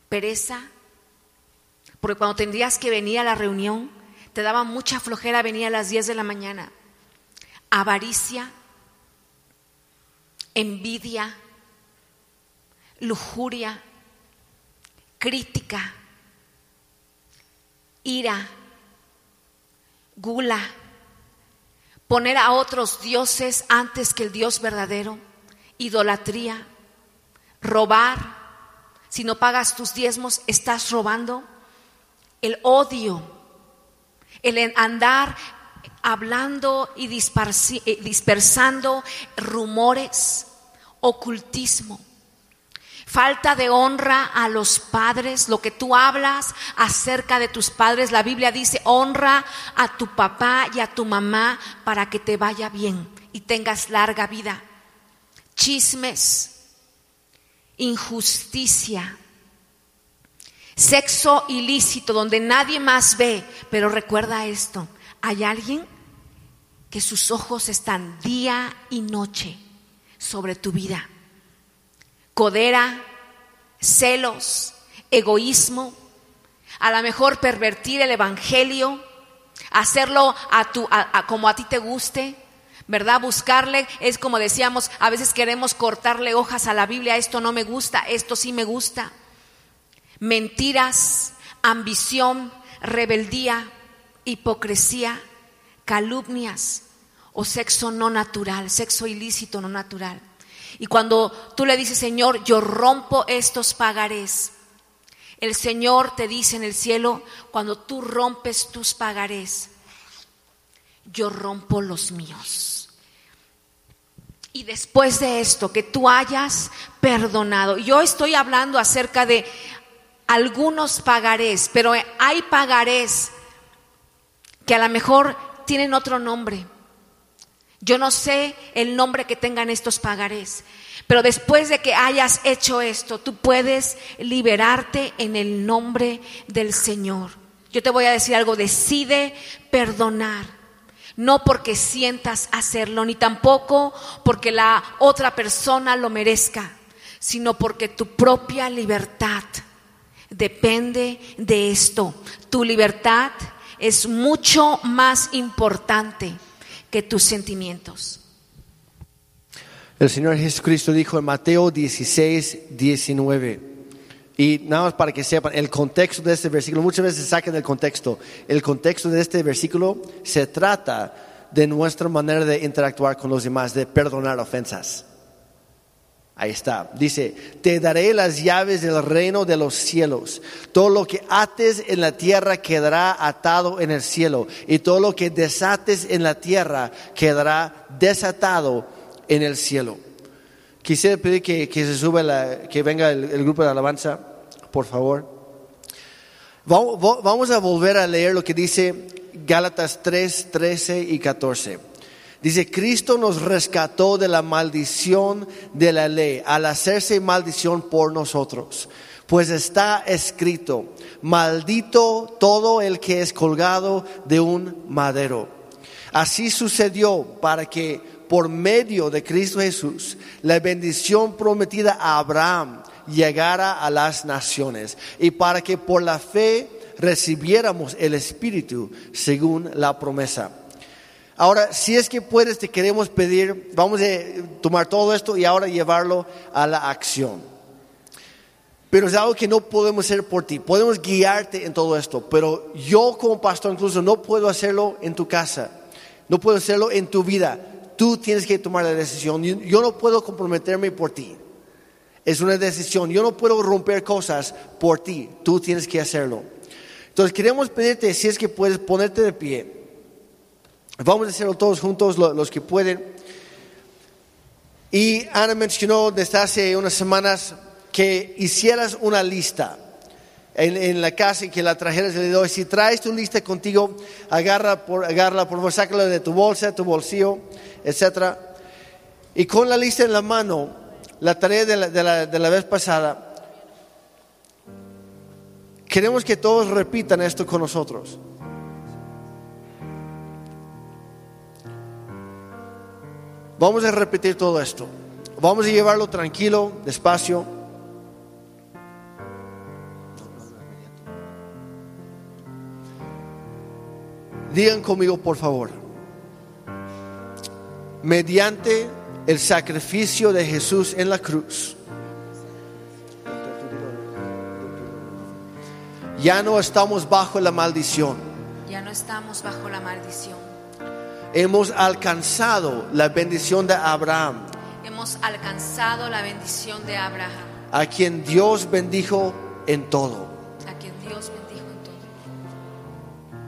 pereza, porque cuando tendrías que venir a la reunión, te daba mucha flojera venir a las 10 de la mañana. Avaricia, envidia, lujuria, crítica, ira, gula, poner a otros dioses antes que el Dios verdadero, idolatría, robar, si no pagas tus diezmos, estás robando. El odio, el andar hablando y eh, dispersando rumores, ocultismo. Falta de honra a los padres, lo que tú hablas acerca de tus padres. La Biblia dice, honra a tu papá y a tu mamá para que te vaya bien y tengas larga vida. Chismes, injusticia, sexo ilícito donde nadie más ve, pero recuerda esto, hay alguien que sus ojos están día y noche sobre tu vida. Codera, celos, egoísmo, a lo mejor pervertir el evangelio, hacerlo a tu, como a ti te guste, ¿verdad? Buscarle es como decíamos, a veces queremos cortarle hojas a la Biblia, esto no me gusta, esto sí me gusta. Mentiras, ambición, rebeldía, hipocresía, calumnias o sexo no natural, sexo ilícito no natural. Y cuando tú le dices, Señor, yo rompo estos pagarés, el Señor te dice en el cielo, cuando tú rompes tus pagarés, yo rompo los míos. Y después de esto, que tú hayas perdonado. Yo estoy hablando acerca de algunos pagarés, pero hay pagarés que a lo mejor tienen otro nombre. Yo no sé el nombre que tengan estos pagarés, pero después de que hayas hecho esto, tú puedes liberarte en el nombre del Señor. Yo te voy a decir algo, decide perdonar no porque sientas hacerlo, ni tampoco porque la otra persona lo merezca, sino porque tu propia libertad depende de esto. Tu libertad es mucho más importante que tus sentimientos. El Señor Jesucristo dijo en Mateo 16, 19. Y nada más para que sepan, el contexto de este versículo, muchas veces sacan del contexto. El contexto de este versículo se trata de nuestra manera de interactuar con los demás, de perdonar ofensas. Ahí está. Dice, te daré las llaves del reino de los cielos. Todo lo que ates en la tierra quedará atado en el cielo. Y todo lo que desates en la tierra quedará desatado en el cielo. Quisiera pedir que, se suba, la, que venga el, grupo de alabanza, por favor. Vamos a volver a leer lo que dice Gálatas 3, 13 y 14. Dice, Cristo nos rescató de la maldición de la ley al hacerse maldición por nosotros. Pues está escrito, maldito todo el que es colgado de un madero. Así sucedió para que por medio de Cristo Jesús, la bendición prometida a Abraham llegara a las naciones y para que por la fe recibiéramos el Espíritu según la promesa. Ahora, si es que puedes, te queremos pedir, vamos a tomar todo esto y ahora llevarlo a la acción. Pero es algo que no podemos hacer por ti. Podemos guiarte en todo esto, pero yo como pastor incluso no puedo hacerlo en tu casa, no puedo hacerlo en tu vida tú tienes que tomar la decisión. Yo, no puedo comprometerme por ti. Es una decisión. Yo no puedo romper cosas por ti. Tú tienes que hacerlo. Entonces queremos pedirte si es que puedes ponerte de pie. Vamos a hacerlo todos juntos, lo- los que pueden. Y Ana mencionó desde hace unas semanas que hicieras una lista en, en la casa y que la trajeras de hoy. Si traes tu lista contigo, agarra por, agárrala, por favor, sácala de tu bolsa, tu bolsillo, etc. Y con la lista en la mano, la tarea de la, de la- de la vez pasada, queremos que todos repitan esto con nosotros. Vamos a repetir todo esto. Vamos a llevarlo tranquilo, despacio. Digan conmigo, por favor. Mediante el sacrificio de Jesús en la cruz, ya no estamos bajo la maldición. Ya no estamos bajo la maldición. Hemos alcanzado la bendición de Abraham, Hemos alcanzado la bendición de Abraham, a quien Dios bendijo en todo.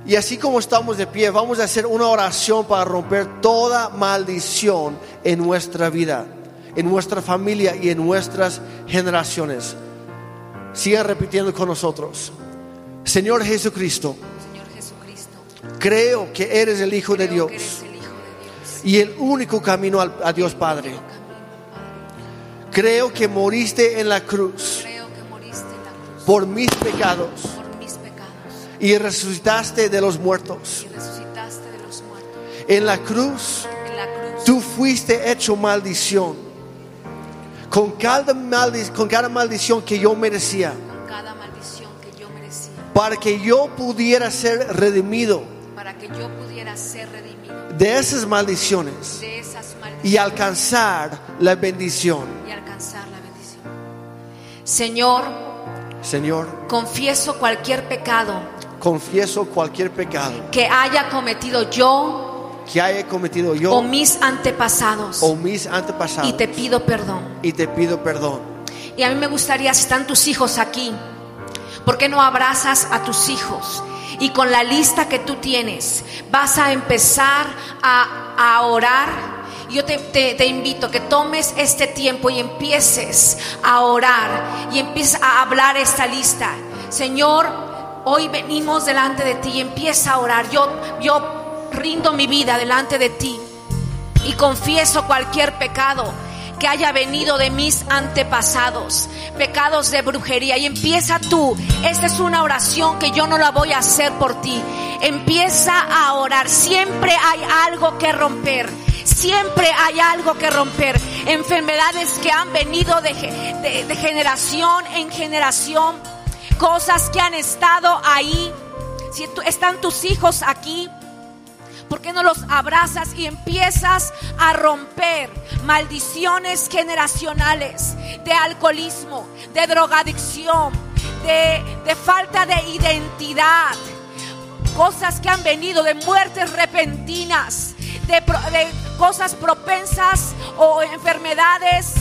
Y así como estamos de pie, vamos a hacer una oración para romper toda maldición en nuestra vida, en nuestra familia y en nuestras generaciones. Sigan repitiendo con nosotros. Señor Jesucristo, Señor Jesucristo, creo que eres el Hijo de Dios que eres el Hijo de Dios. y el único camino al- a Dios Padre. Camino, Padre. Creo que moriste en la cruz Creo que moriste en la cruz por mis pecados por mis pecados y resucitaste de los muertos. y resucitaste de los muertos. En la cruz En la cruz tú fuiste hecho maldición. Con cada, maldi- con cada maldición que yo merecía, con cada maldición que yo merecía, para que yo pudiera ser redimido para que yo pudiera ser redimido de esas maldiciones de esas maldiciones y alcanzar la bendición. y alcanzar la bendición. Señor, Señor, confieso cualquier pecado confieso cualquier pecado que haya cometido yo que haya cometido yo o mis antepasados o mis antepasados y te pido perdón. y te pido perdón. Y a mí me gustaría, si están tus hijos aquí, ¿por qué no abrazas a tus hijos? Y con la lista que tú tienes, vas a empezar a, a orar. Yo te, te- te invito que tomes este tiempo y empieces a orar y empieces a hablar esta lista. Señor, hoy venimos delante de ti y empieza a orar. Yo, yo rindo mi vida delante de ti y confieso cualquier pecado que haya venido de mis antepasados, pecados de brujería. Y empieza tú, esta es una oración que yo no la voy a hacer por ti. Empieza a orar, siempre hay algo que romper. Siempre hay algo que romper. Enfermedades que han venido de, de generación en generación. Cosas que han estado ahí. Si están tus hijos aquí, ¿Por qué no los abrazas y empiezas a romper maldiciones generacionales de alcoholismo, de drogadicción, de, de falta de identidad? Cosas que han venido de muertes repentinas, de, de cosas propensas o enfermedades,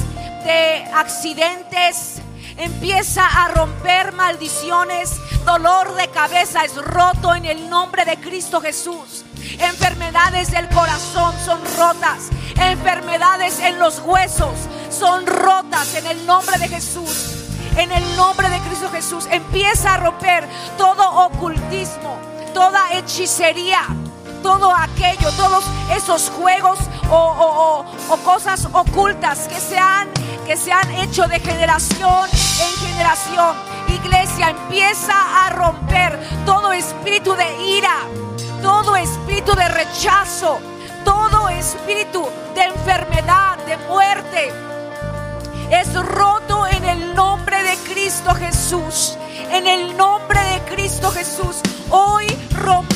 de accidentes. Empieza a romper maldiciones. Dolor de cabeza es roto en el nombre de Cristo Jesús. Enfermedades del corazón son rotas. Enfermedades en los huesos son rotas en el nombre de Jesús. En el nombre de Cristo Jesús empieza a romper todo ocultismo, toda hechicería, todo aquello, todos esos juegos o, cosas ocultas que se, han, que se han hecho de generación en generación. Iglesia empieza a romper todo espíritu de ira, todo espíritu de rechazo, todo espíritu de enfermedad, de muerte. Es roto en el nombre de Cristo Jesús. En el nombre de Cristo Jesús. Hoy rompemos.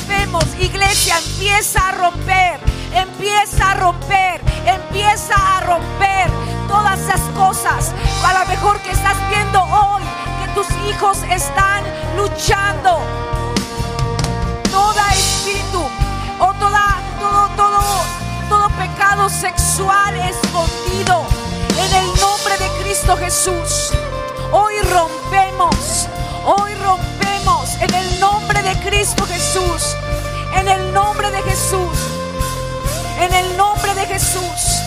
Iglesia, empieza a romper. Empieza a romper. Empieza a romper todas esas cosas. A lo mejor que estás viendo hoy que tus hijos están luchando toda espíritu o toda, todo, todo, todo pecado sexual escondido. En el nombre de Cristo Jesús. Hoy rompemos. Hoy rompemos. De Cristo Jesús. En el nombre de Jesús. En el nombre de Jesús.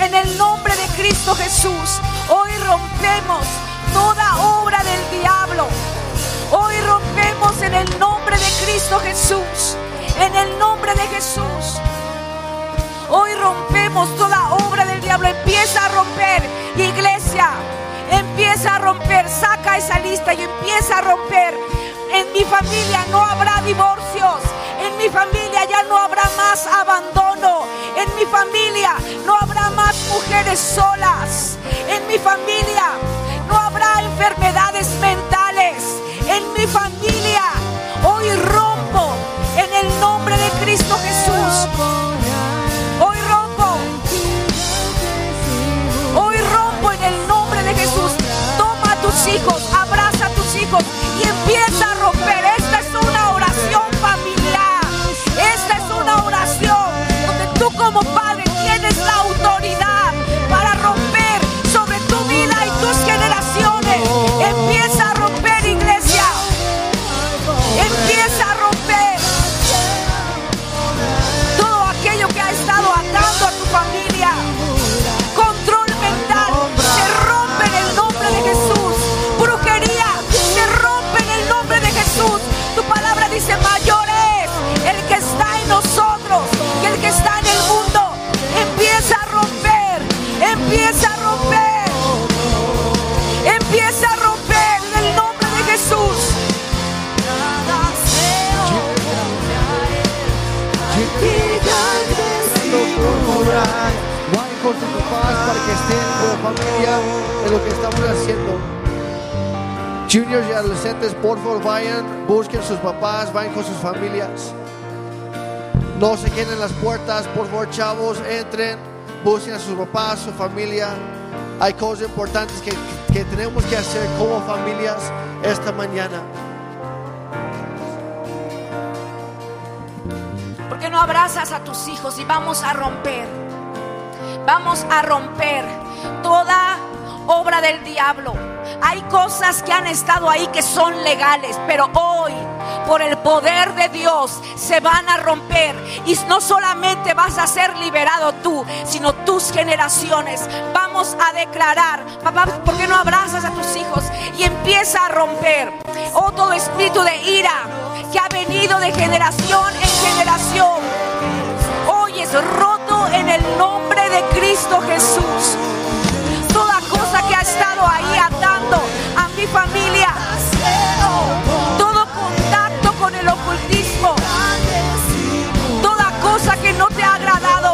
En el nombre de Cristo Jesús. Hoy rompemos toda obra del diablo. Hoy rompemos en el nombre de Cristo Jesús. En el nombre de Jesús. Hoy rompemos toda obra del diablo. Empieza a romper, iglesia. Empieza a romper. Saca esa lista y empieza a romper. En mi familia no habrá divorcios. En mi familia ya no habrá más abandono. En mi familia no habrá más mujeres solas. En mi familia no habrá enfermedades mentales. En mi familia hoy rompo en el nombre de Cristo Jesús. Hoy rompo. Hoy rompo en el nombre de Jesús. Toma a tus hijos, abraza a tus hijos y empieza a romper. Esta es una oración familiar. Esta es una oración donde tú como padre familia en lo que estamos haciendo. Juniors y adolescentes, por favor, vayan, busquen sus papás, vayan con sus familias. No se queden en las puertas, por favor, chavos, entren, busquen a sus papás, su familia. Hay cosas importantes que, que tenemos que hacer como familias esta mañana. ¿Por qué no abrazas a tus hijos y vamos a romper? Vamos a romper toda obra del diablo. Hay cosas que han estado ahí que son legales, pero hoy por el poder de Dios se van a romper y no solamente vas a ser liberado tú, sino tus generaciones. Vamos a declarar, papá, ¿por qué no abrazas a tus hijos y empieza a romper? Oh, todo espíritu de ira que ha venido de generación en generación. Hoy es roto en el nombre de Cristo Jesús. Toda cosa que ha estado ahí atando a mi familia. Todo contacto con el ocultismo. Toda cosa que no te ha agradado.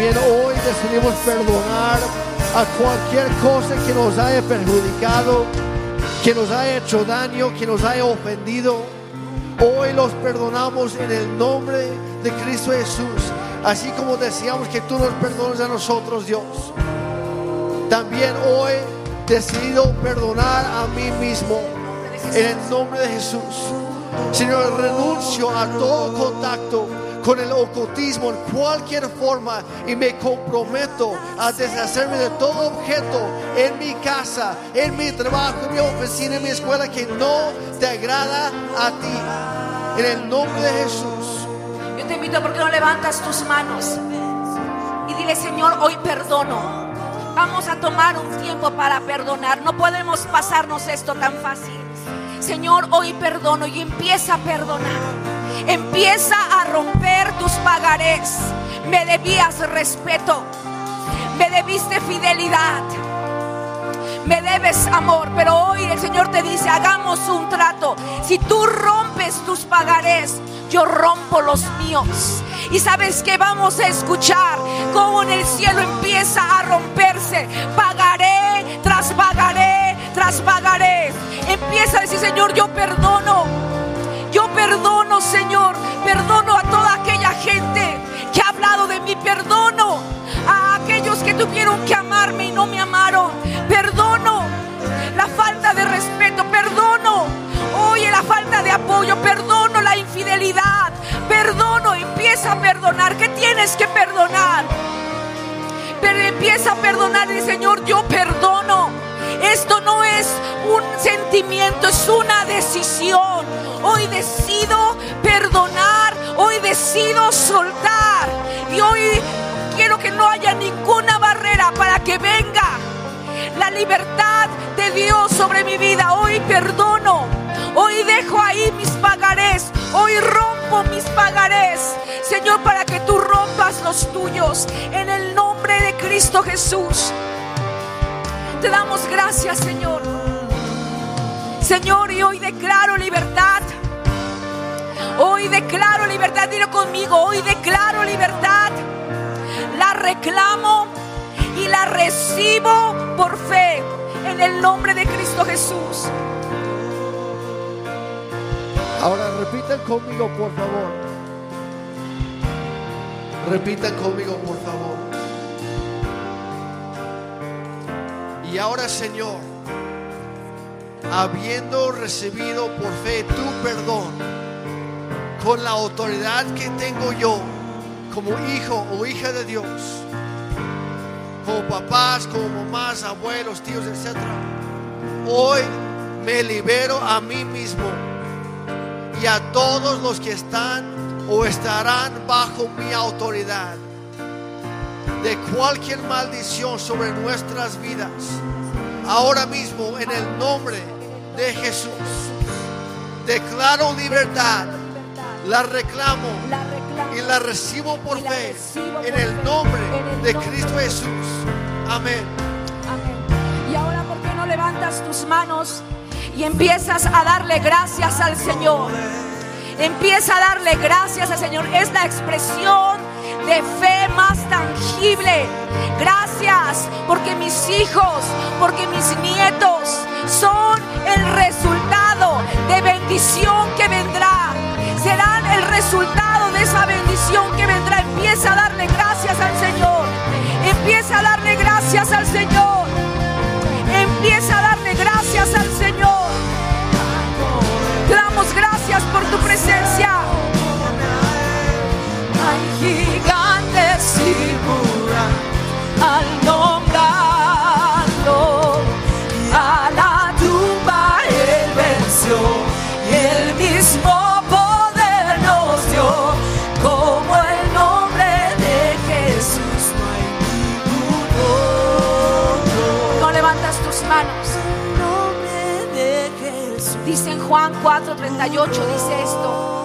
También hoy decidimos perdonar a cualquier cosa que nos haya perjudicado, que nos haya hecho daño, que nos haya ofendido. Hoy los perdonamos en el nombre de Cristo Jesús. Así como decíamos que tú nos perdones a nosotros, Dios. También hoy decido perdonar a mí mismo en el nombre de Jesús. Señor, renuncio a todo contacto con el ocultismo en cualquier forma y me comprometo a deshacerme de todo objeto en mi casa, en mi trabajo, en mi oficina, en mi escuela que no te agrada a ti. En el nombre de Jesús. Yo te invito porque no levantas tus manos y dile, Señor, hoy perdono. Vamos a tomar un tiempo para perdonar. No podemos pasarnos esto tan fácil. Señor, hoy perdono y empieza a perdonar. Empieza a romper tus pagarés. Me debías respeto. Me debiste fidelidad. Me debes amor. Pero hoy el Señor te dice, hagamos un trato. Si tú rompes tus pagarés, yo rompo los míos. Y sabes que vamos a escuchar cómo en el cielo empieza a romperse. Pagaré tras pagaré tras pagaré. Empieza a decir, Señor, yo perdono. Yo perdono, Señor, perdono a toda aquella gente que ha hablado de mí, perdono a aquellos que tuvieron que amarme y no me amaron, perdono la falta de respeto, perdono, oye, la falta de apoyo, perdono la infidelidad, perdono, empieza a perdonar, ¿qué tienes que perdonar? Pero empieza a perdonar el Señor, yo perdono. Esto no es un sentimiento, es una decisión. Hoy decido perdonar, hoy decido soltar. Y hoy quiero que no haya ninguna barrera para que venga la libertad de Dios sobre mi vida. Hoy perdono, hoy dejo ahí mis pagarés, hoy rompo mis pagarés. Señor, para que tú rompas los tuyos en el nombre de Cristo Jesús. Te damos gracias, Señor. Señor, y hoy declaro libertad. Hoy declaro libertad. Dilo conmigo. Hoy declaro libertad. La reclamo y la recibo por fe en el nombre de Cristo Jesús. Ahora repitan conmigo, por favor. Repitan conmigo, por favor. Y ahora, Señor, habiendo recibido por fe tu perdón, con la autoridad que tengo yo como hijo o hija de Dios, como papás, como mamás, abuelos, tíos, etc. Hoy me libero a mí mismo y a todos los que están o estarán bajo mi autoridad de cualquier maldición sobre nuestras vidas. Ahora mismo, en el nombre de Jesús, declaro libertad, la reclamo y la recibo por fe en el nombre de Cristo Jesús. Amén. Y ahora, ¿por qué no levantas tus manos y empiezas a darle gracias al Señor? Empieza a darle gracias al Señor. Es la expresión de fe más tangible. Gracias porque mis hijos, porque mis nietos son el resultado de bendición que vendrá. Serán el resultado de esa bendición que vendrá. Empieza a darle gracias al Señor. Empieza a darle gracias al Señor. Empieza a darle gracias al Señor. Te damos gracias por tu presencia. Juan 4:38 dice esto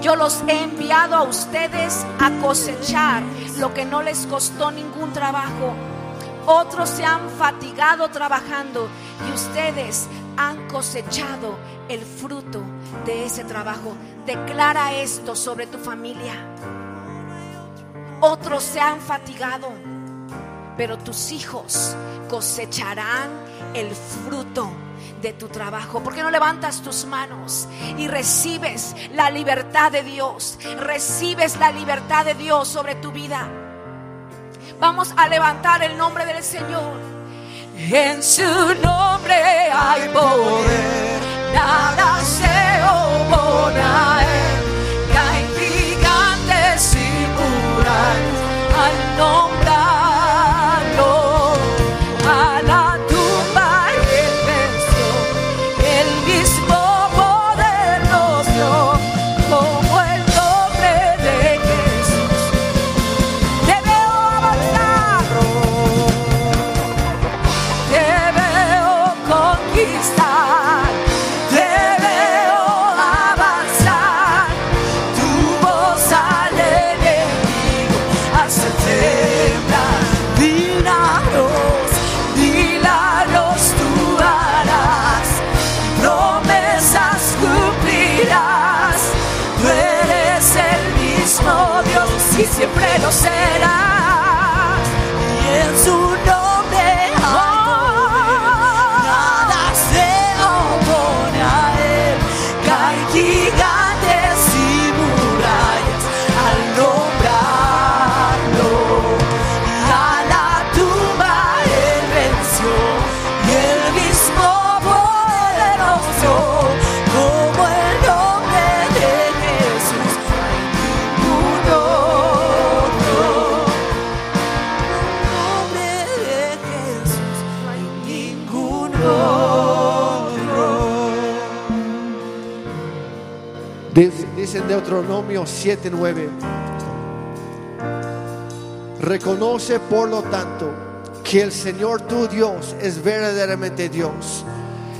yo los he enviado a ustedes a cosechar lo que no les costó ningún trabajo. Otros se han fatigado trabajando y ustedes han cosechado el fruto de ese trabajo. Declara esto sobre tu familia. Otros se han fatigado, pero tus hijos cosecharán el fruto de tu trabajo. ¿Por qué no levantas tus manos y recibes la libertad de Dios? Recibes la libertad de Dios sobre tu vida. Vamos a levantar el nombre del Señor. En su nombre hay poder, nada se opone a gigantes y murallas al nombrarlo. Caen Deuteronomio 7:9. Reconoce por lo tanto que el Señor tu Dios es verdaderamente Dios.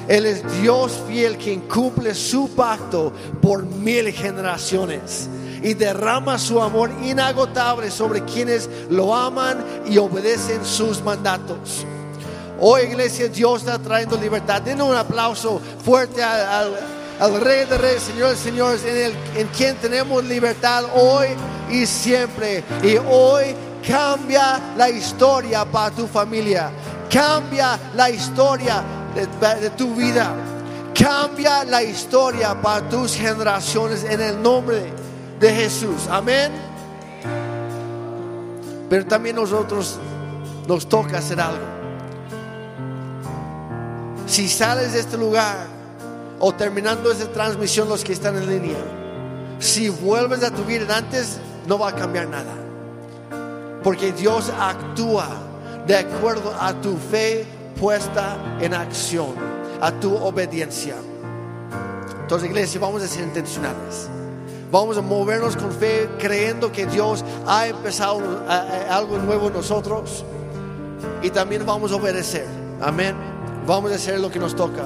Él es Dios fiel quien cumple su pacto por mil generaciones y derrama su amor inagotable sobre quienes lo aman y obedecen sus mandatos. Hoy iglesia Dios está trayendo libertad. Den un aplauso fuerte al- al Rey de Reyes, Señor de Señores, en, el, en quien tenemos libertad hoy y siempre. Y hoy cambia la historia para tu familia. Cambia la historia de, de tu vida. Cambia la historia para tus generaciones en el nombre de Jesús. Amén. Pero también nosotros nos toca hacer algo. Si sales de este lugar o terminando esta transmisión los que están en línea, si vuelves a tu vida antes, no va a cambiar nada. Porque Dios actúa de acuerdo a tu fe puesta en acción, a tu obediencia. Entonces, iglesia, vamos a ser intencionales. Vamos a movernos con fe, creyendo que Dios ha empezado eh, algo nuevo en nosotros. Y también vamos a obedecer. Amén. Vamos a hacer lo que nos toca.